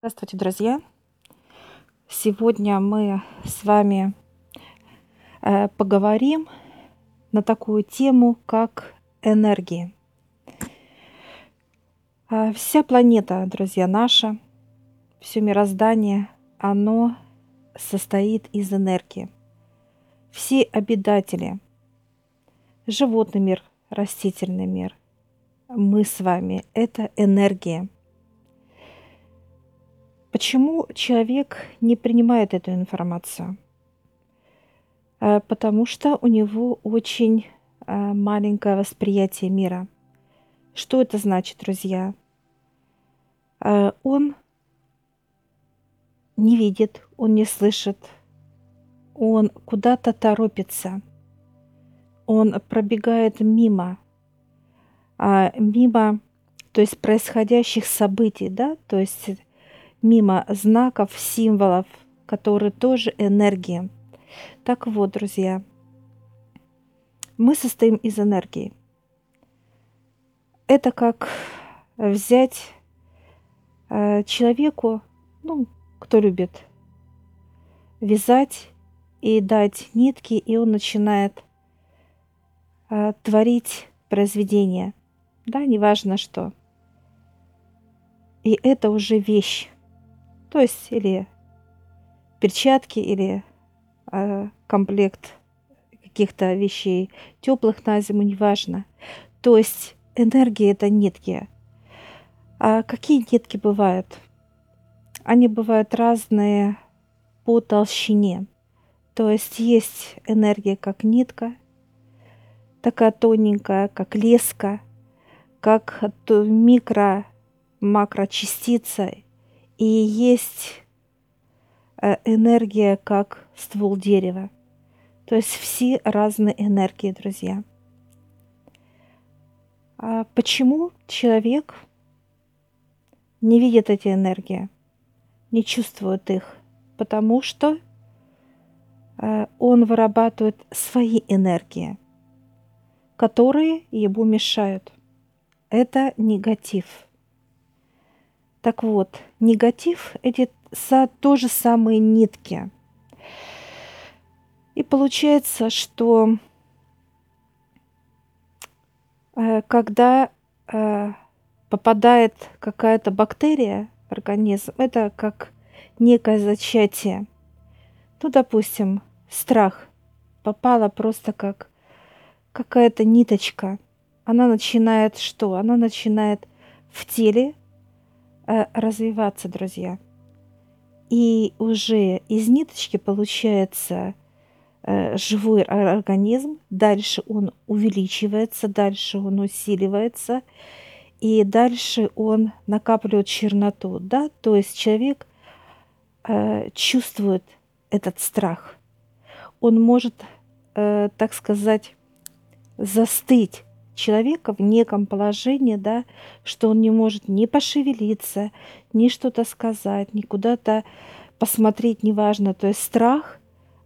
Здравствуйте, друзья! Сегодня мы с вами э, поговорим на такую тему, как энергии. Э, вся планета, друзья, наша, все мироздание, оно состоит из энергии. Все обитатели, животный мир, растительный мир, мы с вами – это энергия – Почему человек не принимает эту информацию? Э, потому что у него очень э, маленькое восприятие мира. Что это значит, друзья? Э, он не видит, он не слышит, он куда-то торопится, он пробегает мимо, а мимо, то есть происходящих событий, да, то есть мимо знаков, символов, которые тоже энергии. Так вот, друзья, мы состоим из энергии. Это как взять э, человеку, ну, кто любит, вязать и дать нитки, и он начинает э, творить произведение. Да, неважно что. И это уже вещь. То есть или перчатки, или э, комплект каких-то вещей теплых на зиму, неважно. То есть энергия это нитки. А какие нитки бывают? Они бывают разные по толщине. То есть есть энергия как нитка, такая тоненькая, как леска, как микро макрочастица и есть э, энергия как ствол дерева. То есть все разные энергии, друзья. А почему человек не видит эти энергии, не чувствует их? Потому что э, он вырабатывает свои энергии, которые ему мешают. Это негатив – так вот, негатив – эти са, тоже самые нитки. И получается, что э, когда э, попадает какая-то бактерия в организм, это как некое зачатие. Ну, допустим, страх попала просто как какая-то ниточка. Она начинает что? Она начинает в теле развиваться, друзья. И уже из ниточки получается э, живой организм, дальше он увеличивается, дальше он усиливается, и дальше он накапливает черноту, да, то есть человек э, чувствует этот страх. Он может, э, так сказать, застыть человека в неком положении, да, что он не может ни пошевелиться, ни что-то сказать, ни куда-то посмотреть, неважно. То есть страх,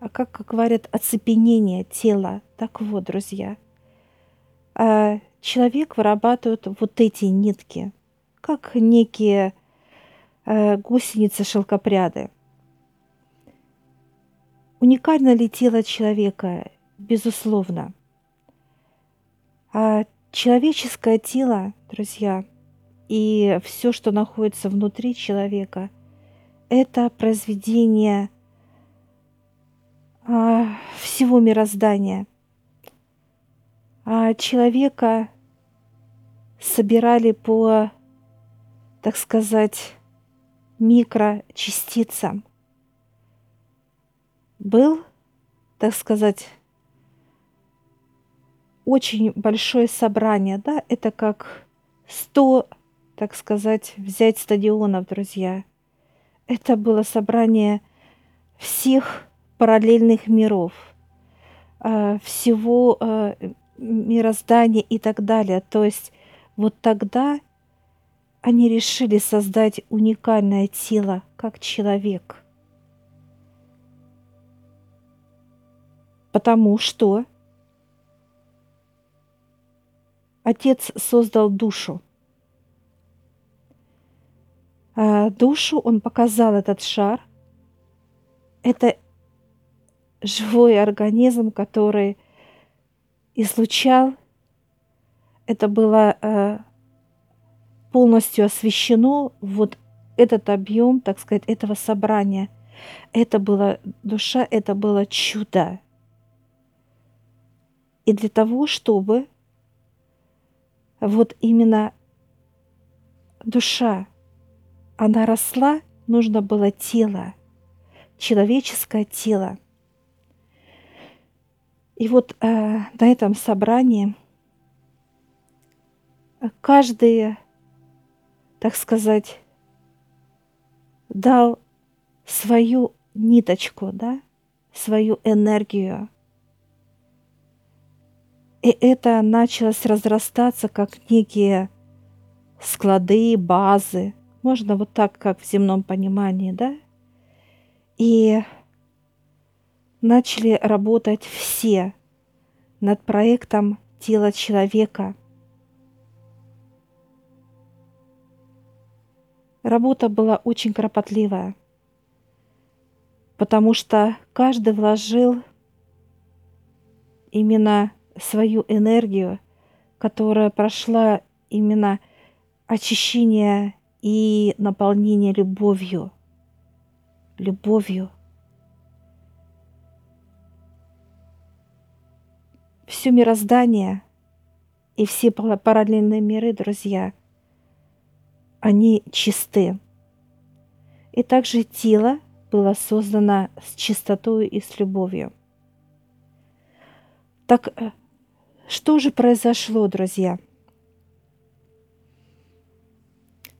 а как, говорят, оцепенение тела. Так вот, друзья, а человек вырабатывает вот эти нитки, как некие э, гусеницы-шелкопряды. Уникально ли тело человека? Безусловно – а человеческое тело, друзья, и все, что находится внутри человека, это произведение а, всего мироздания. А человека собирали по, так сказать, микрочастицам. Был, так сказать, очень большое собрание, да, это как 100, так сказать, взять стадионов, друзья. Это было собрание всех параллельных миров, а, всего а, мироздания и так далее. То есть вот тогда они решили создать уникальное тело, как человек. Потому что Отец создал душу. э, душу, он показал этот шар. Это живой организм, который излучал. Это было э, полностью освещено вот этот объем, так сказать, этого собрания. Это была душа, это было чудо. И для того, чтобы вот именно душа, она росла, нужно было тело, человеческое тело. И вот э, на этом собрании каждый, так сказать, дал свою ниточку, да, свою энергию. И это началось разрастаться как некие склады, базы. Можно вот так, как в земном понимании, да? И начали работать все над проектом тела человека. Работа была очень кропотливая, потому что каждый вложил именно свою энергию, которая прошла именно очищение и наполнение любовью. Любовью. Все мироздание и все параллельные миры, друзья, они чисты. И также тело было создано с чистотой и с любовью. Так э, что же произошло, друзья?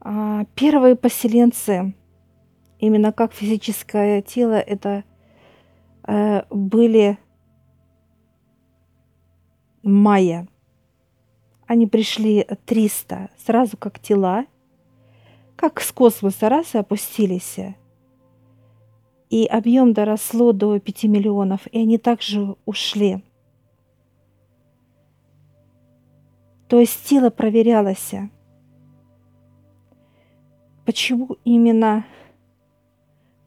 А, первые поселенцы, именно как физическое тело, это э, были майя. Они пришли 300, сразу как тела, как с космоса раз и опустились. И объем доросло до 5 миллионов, и они также ушли. Есть тело проверялось. Почему именно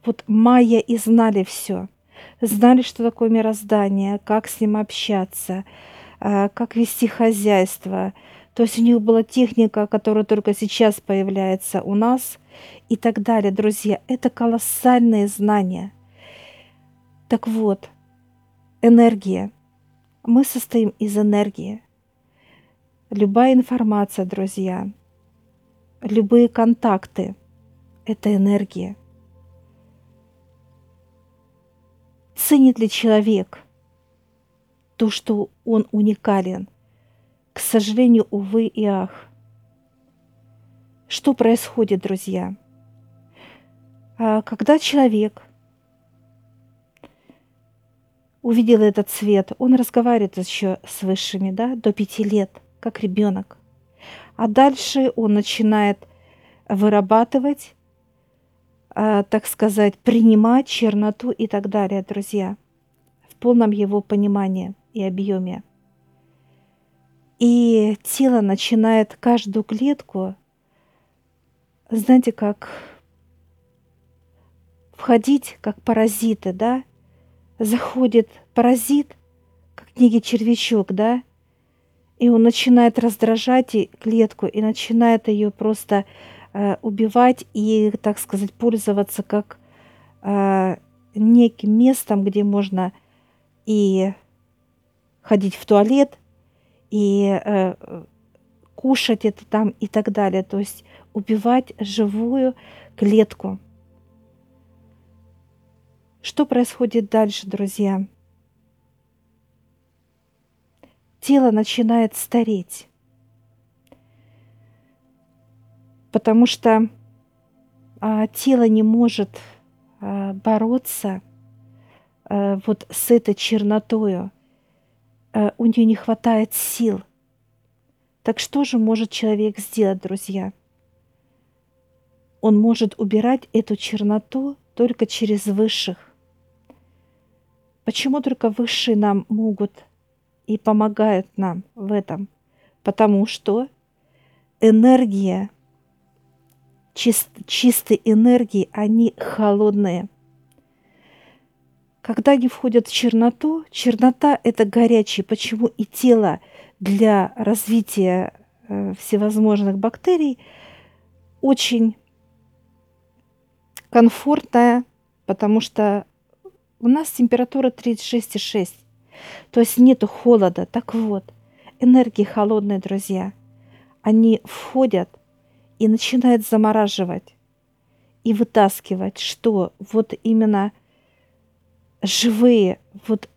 вот майя и знали все? Знали, что такое мироздание, как с ним общаться, а, как вести хозяйство. То есть у них была техника, которая только сейчас появляется у нас и так далее. Друзья, это колоссальные знания. Так вот, энергия. Мы состоим из энергии. Любая информация, друзья, любые контакты – это энергия. Ценит ли человек то, что он уникален? К сожалению, увы и ах. Что происходит, друзья? А когда человек увидел этот цвет, он разговаривает еще с высшими, да, до пяти лет – как ребенок. А дальше он начинает вырабатывать, э, так сказать, принимать черноту и так далее, друзья, в полном его понимании и объеме. И тело начинает каждую клетку, знаете, как входить как паразиты, да? Заходит паразит, как книги червячок, да? И он начинает раздражать клетку и начинает ее просто э, убивать и, так сказать, пользоваться как э, неким местом, где можно и ходить в туалет, и э, кушать это там и так далее. То есть убивать живую клетку. Что происходит дальше, друзья? Тело начинает стареть. Потому что а, тело не может а, бороться а, вот с этой чернотою. А, у нее не хватает сил. Так что же может человек сделать, друзья? Он может убирать эту черноту только через высших. Почему только высшие нам могут и помогают нам в этом, потому что энергия чист, чистой энергии, они холодные. Когда они входят в черноту, чернота – это горячий. Почему и тело для развития э, всевозможных бактерий очень комфортное, потому что у нас температура 36,6. То есть нету холода. Так вот, энергии холодные, друзья, они входят и начинают замораживать и вытаскивать, что вот именно живые, вот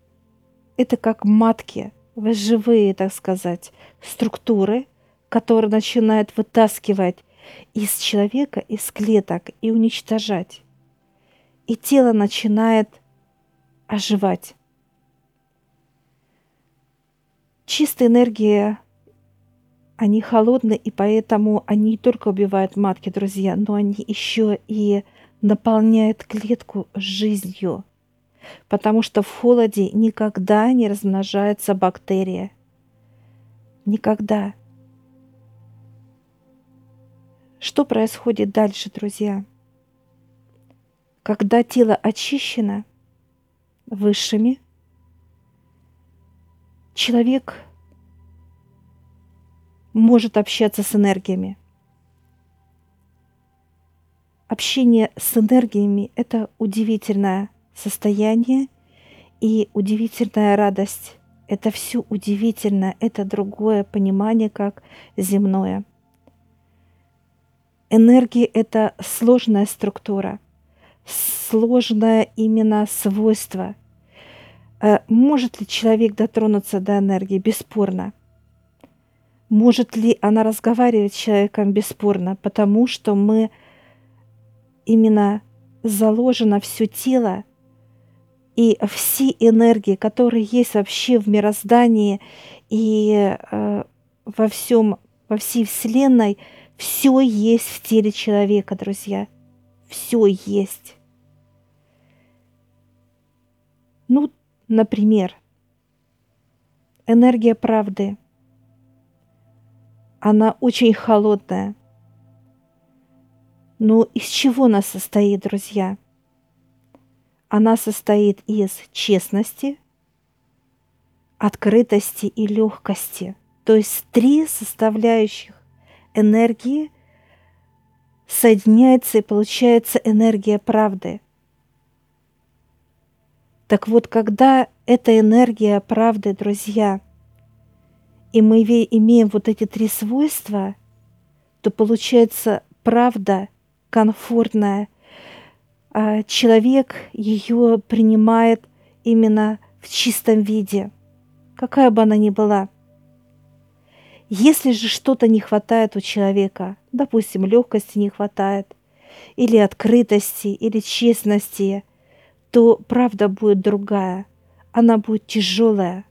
это как матки, живые, так сказать, структуры, которые начинают вытаскивать из человека, из клеток и уничтожать. И тело начинает оживать. Чистая энергия, они холодные, и поэтому они не только убивают матки, друзья, но они еще и наполняют клетку жизнью. Потому что в холоде никогда не размножается бактерия. Никогда. Что происходит дальше, друзья? Когда тело очищено высшими, человек может общаться с энергиями. Общение с энергиями – это удивительное состояние и удивительная радость. Это все удивительно, это другое понимание, как земное – Энергия – это сложная структура, сложное именно свойство. Э, может ли человек дотронуться до энергии? Бесспорно. Может ли она разговаривать с человеком? Бесспорно, потому что мы именно заложено все тело и все энергии, которые есть вообще в мироздании и э, во всем, во всей Вселенной – все есть в теле человека, друзья. Все есть. Ну, например, энергия правды. Она очень холодная. Но из чего она состоит, друзья? Она состоит из честности, открытости и легкости. То есть три составляющих энергии соединяется и получается энергия правды. Так вот, когда эта энергия правды, друзья, и мы имеем вот эти три свойства, то получается правда комфортная. А человек ее принимает именно в чистом виде, какая бы она ни была – если же что-то не хватает у человека, допустим, легкости не хватает, или открытости, или честности, то правда будет другая, она будет тяжелая.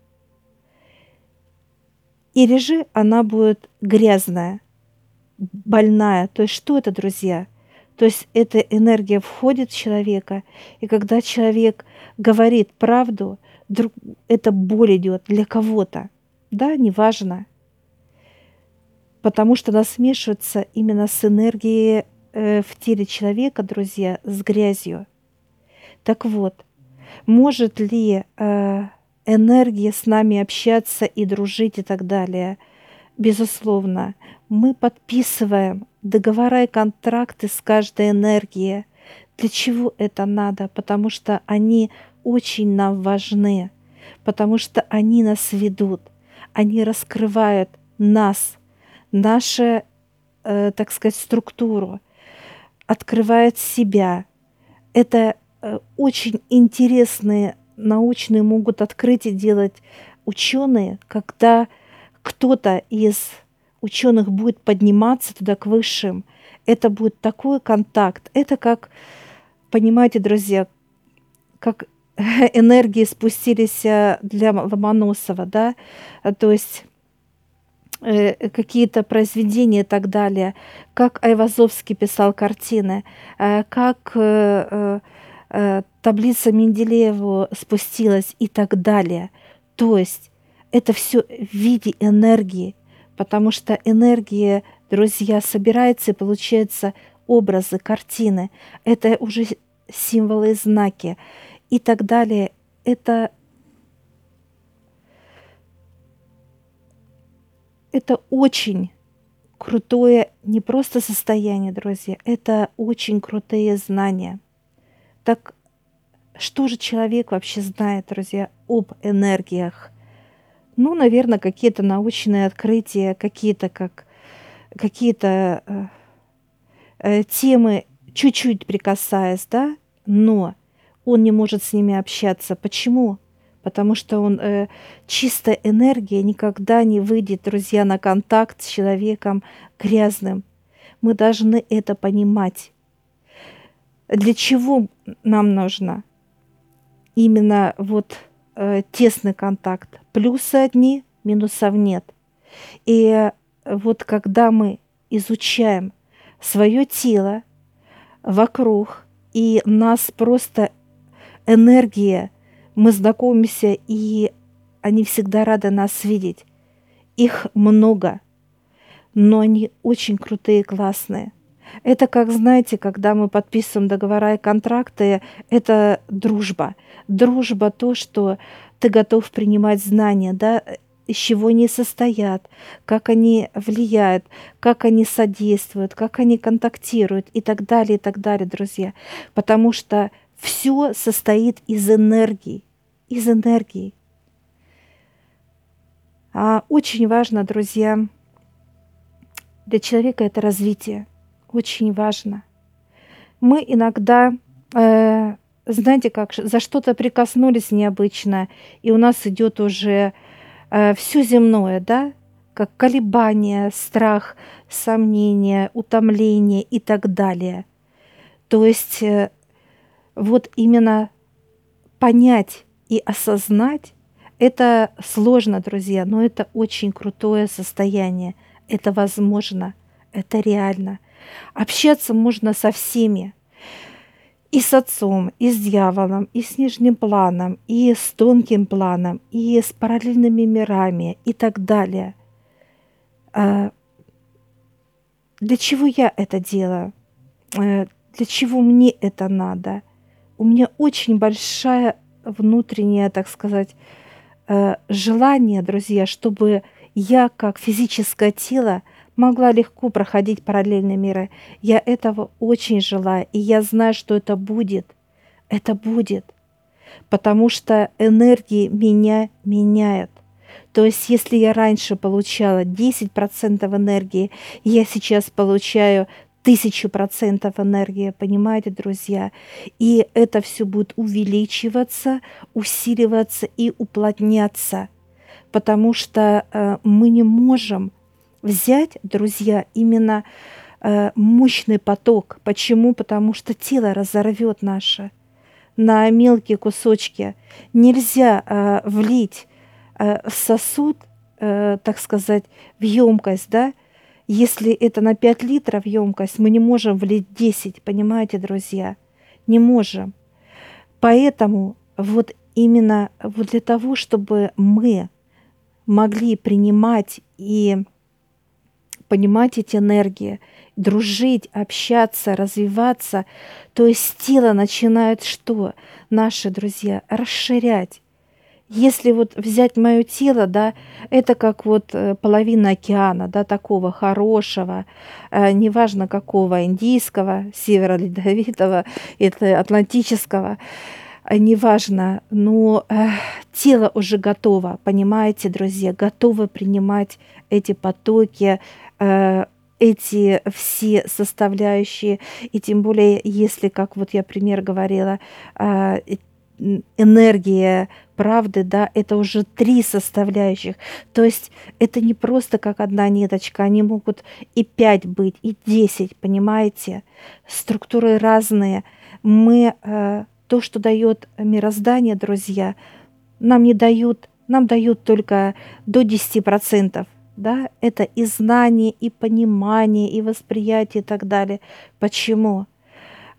Или же она будет грязная, больная. То есть что это, друзья? То есть эта энергия входит в человека, и когда человек говорит правду, это боль идет для кого-то. Да, неважно потому что она смешивается именно с энергией э, в теле человека, друзья, с грязью. Так вот, может ли э, энергия с нами общаться и дружить и так далее? Безусловно, мы подписываем договора и контракты с каждой энергией. Для чего это надо? Потому что они очень нам важны, потому что они нас ведут, они раскрывают нас – нашу, э, так сказать, структуру, открывает себя. Это очень интересные научные могут открытия делать ученые, когда кто-то из ученых будет подниматься туда к высшим. Это будет такой контакт. Это как, понимаете, друзья, как энергии спустились э, для Ломоносова, да, то есть Э, какие-то произведения и так далее, как Айвазовский писал картины, э, как э, таблица Менделеева спустилась и так далее. То есть это все в виде энергии, потому что энергия, друзья, собирается и получается образы, картины, это уже символы и знаки и так далее. Это это очень крутое не просто состояние, друзья, это очень крутые знания. Так что же человек вообще знает, друзья, об энергиях? Ну, наверное, какие-то научные открытия, какие-то как какие-то э, э, темы чуть-чуть прикасаясь, да, но он не может с ними общаться. Почему? Потому что он э, чистая энергия никогда не выйдет, друзья, на контакт с человеком грязным. Мы должны это понимать. Для чего нам нужно именно вот э, тесный контакт? Плюсы одни, минусов нет. И вот когда мы изучаем свое тело вокруг, и нас просто энергия, мы знакомимся, и они всегда рады нас видеть. Их много, но они очень крутые, классные. Это как, знаете, когда мы подписываем договора и контракты, это дружба. Дружба то, что ты готов принимать знания, да, из чего они состоят, как они влияют, как они содействуют, как они контактируют и так далее, и так далее, друзья. Потому что все состоит из энергии, из энергии. А очень важно, друзья, для человека это развитие. Очень важно. Мы иногда, э, знаете, как за что-то прикоснулись необычно, и у нас идет уже э, все земное, да, как колебания, страх, сомнение, утомление и так далее. То есть э, вот именно понять и осознать это сложно, друзья, но это очень крутое состояние. Это возможно, это реально. Общаться можно со всеми и с отцом, и с дьяволом, и с нижним планом, и с тонким планом, и с параллельными мирами и так далее. А, для чего я это делаю? Э, для чего мне это надо? У меня очень большая внутреннее, так сказать, э, желание, друзья, чтобы я как физическое тело могла легко проходить параллельные миры. Я этого очень желаю, и я знаю, что это будет. Это будет. Потому что энергии меня меняют. То есть, если я раньше получала 10% энергии, я сейчас получаю тысячу процентов энергии, понимаете, друзья? И это все будет увеличиваться, усиливаться и уплотняться, потому что э, мы не можем взять, друзья, именно э, мощный поток. Почему? Потому что тело разорвет наше на мелкие кусочки. Нельзя э, влить э, в сосуд, э, так сказать, в емкость, да, если это на 5 литров емкость, мы не можем влить 10, понимаете, друзья? Не можем. Поэтому вот именно вот для того, чтобы мы могли принимать и понимать эти энергии, дружить, общаться, развиваться, то есть тело начинает что? Наши друзья расширять. Если вот взять мое тело, да, это как вот э, половина океана, да, такого хорошего, э, неважно какого, индийского, северо-ледовитого, это атлантического, э, неважно, но э, тело уже готово, понимаете, друзья, готово принимать эти потоки, эти все составляющие, и тем более, если, как вот я пример говорила, э, энергия правды, да, это уже три составляющих. То есть это не просто как одна ниточка, они могут и пять быть, и десять, понимаете? Структуры разные. Мы э, то, что дает мироздание, друзья, нам не дают, нам дают только до 10%. Да, это и знание, и понимание, и восприятие и так далее. Почему?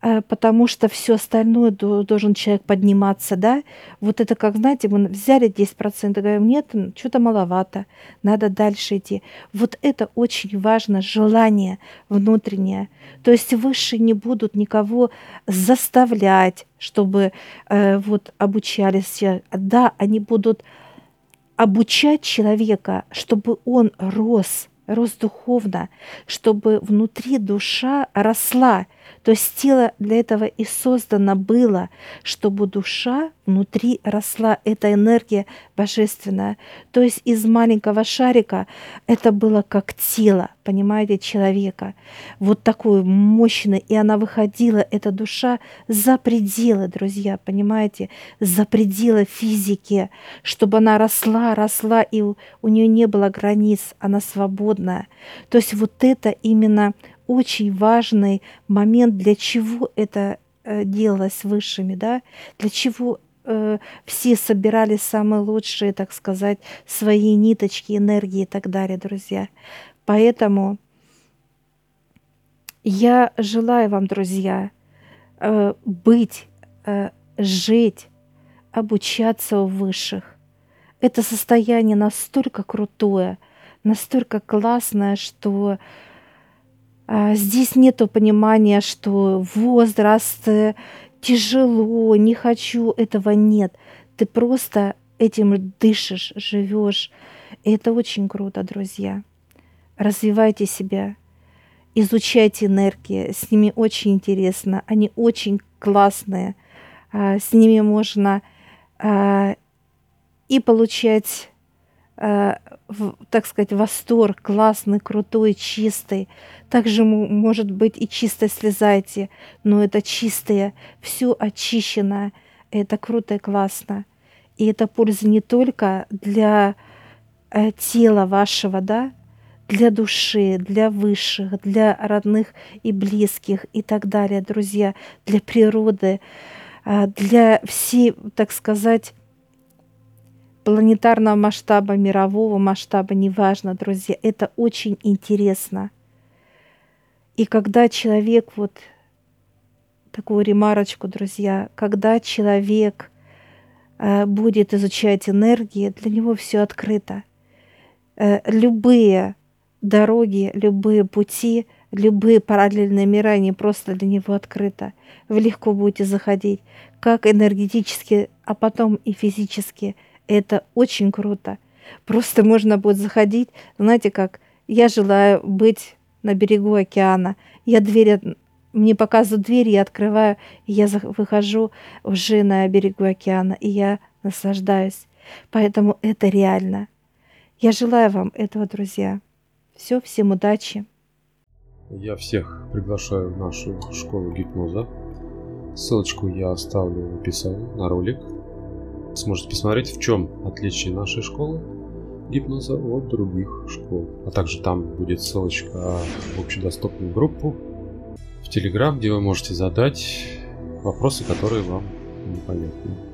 э, потому что все остальное должен человек подниматься, да. Вот это как, знаете, мы взяли 10%, говорим, нет, что-то маловато, надо дальше идти. Вот это очень важно, желание внутреннее. То есть высшие не будут никого заставлять, чтобы э, вот обучались. Да, они будут обучать человека, чтобы он рос, рос духовно, чтобы внутри душа росла. То есть тело для этого и создано было, чтобы душа внутри росла, эта энергия божественная. То есть из маленького шарика это было как тело, понимаете, человека. Вот такой мощный, и она выходила, эта душа, за пределы, друзья, понимаете, за пределы физики, чтобы она росла, росла, и у, у нее не было границ, она свободная. То есть вот это именно очень важный момент, для чего это э, делалось высшими, да, для чего э, все собирали самые лучшие, так сказать, свои ниточки, энергии и так далее, друзья. Поэтому я желаю вам, друзья, э, быть, э, жить, обучаться у высших. Это состояние настолько крутое, настолько классное, что здесь нету понимания, что возраст, э, тяжело, не хочу, этого нет. Ты просто этим дышишь, живешь. Это очень круто, друзья. Развивайте себя, изучайте энергии, с ними очень интересно, они очень классные, а, с ними можно а, и получать так сказать, восторг, классный, крутой, чистый. Также может быть и чисто слезайте, но это чистое, все очищенное. Это круто и классно. И это польза не только для э, тела вашего, да, для души, для высших, для родных и близких и так далее, друзья, для природы, э, для всей, так сказать, планетарного масштаба, мирового масштаба, неважно, друзья, это очень интересно. И когда человек, вот такую ремарочку, друзья, когда человек э, будет изучать энергии, для него все открыто. Э, любые дороги, любые пути, любые параллельные мира, они просто для него открыты. Вы легко будете заходить, как энергетически, а потом и физически – это очень круто. Просто можно будет заходить, знаете как, я желаю быть на берегу океана. Я дверь, мне показывают дверь, я открываю, и я выхожу уже на берегу океана, и я наслаждаюсь. Поэтому это реально. Я желаю вам этого, друзья. Все, всем удачи. Я всех приглашаю в нашу школу гипноза. Ссылочку я оставлю в описании на ролик сможете посмотреть, в чем отличие нашей школы гипноза от других школ. А также там будет ссылочка в общедоступную группу в Телеграм, где вы можете задать вопросы, которые вам непонятны.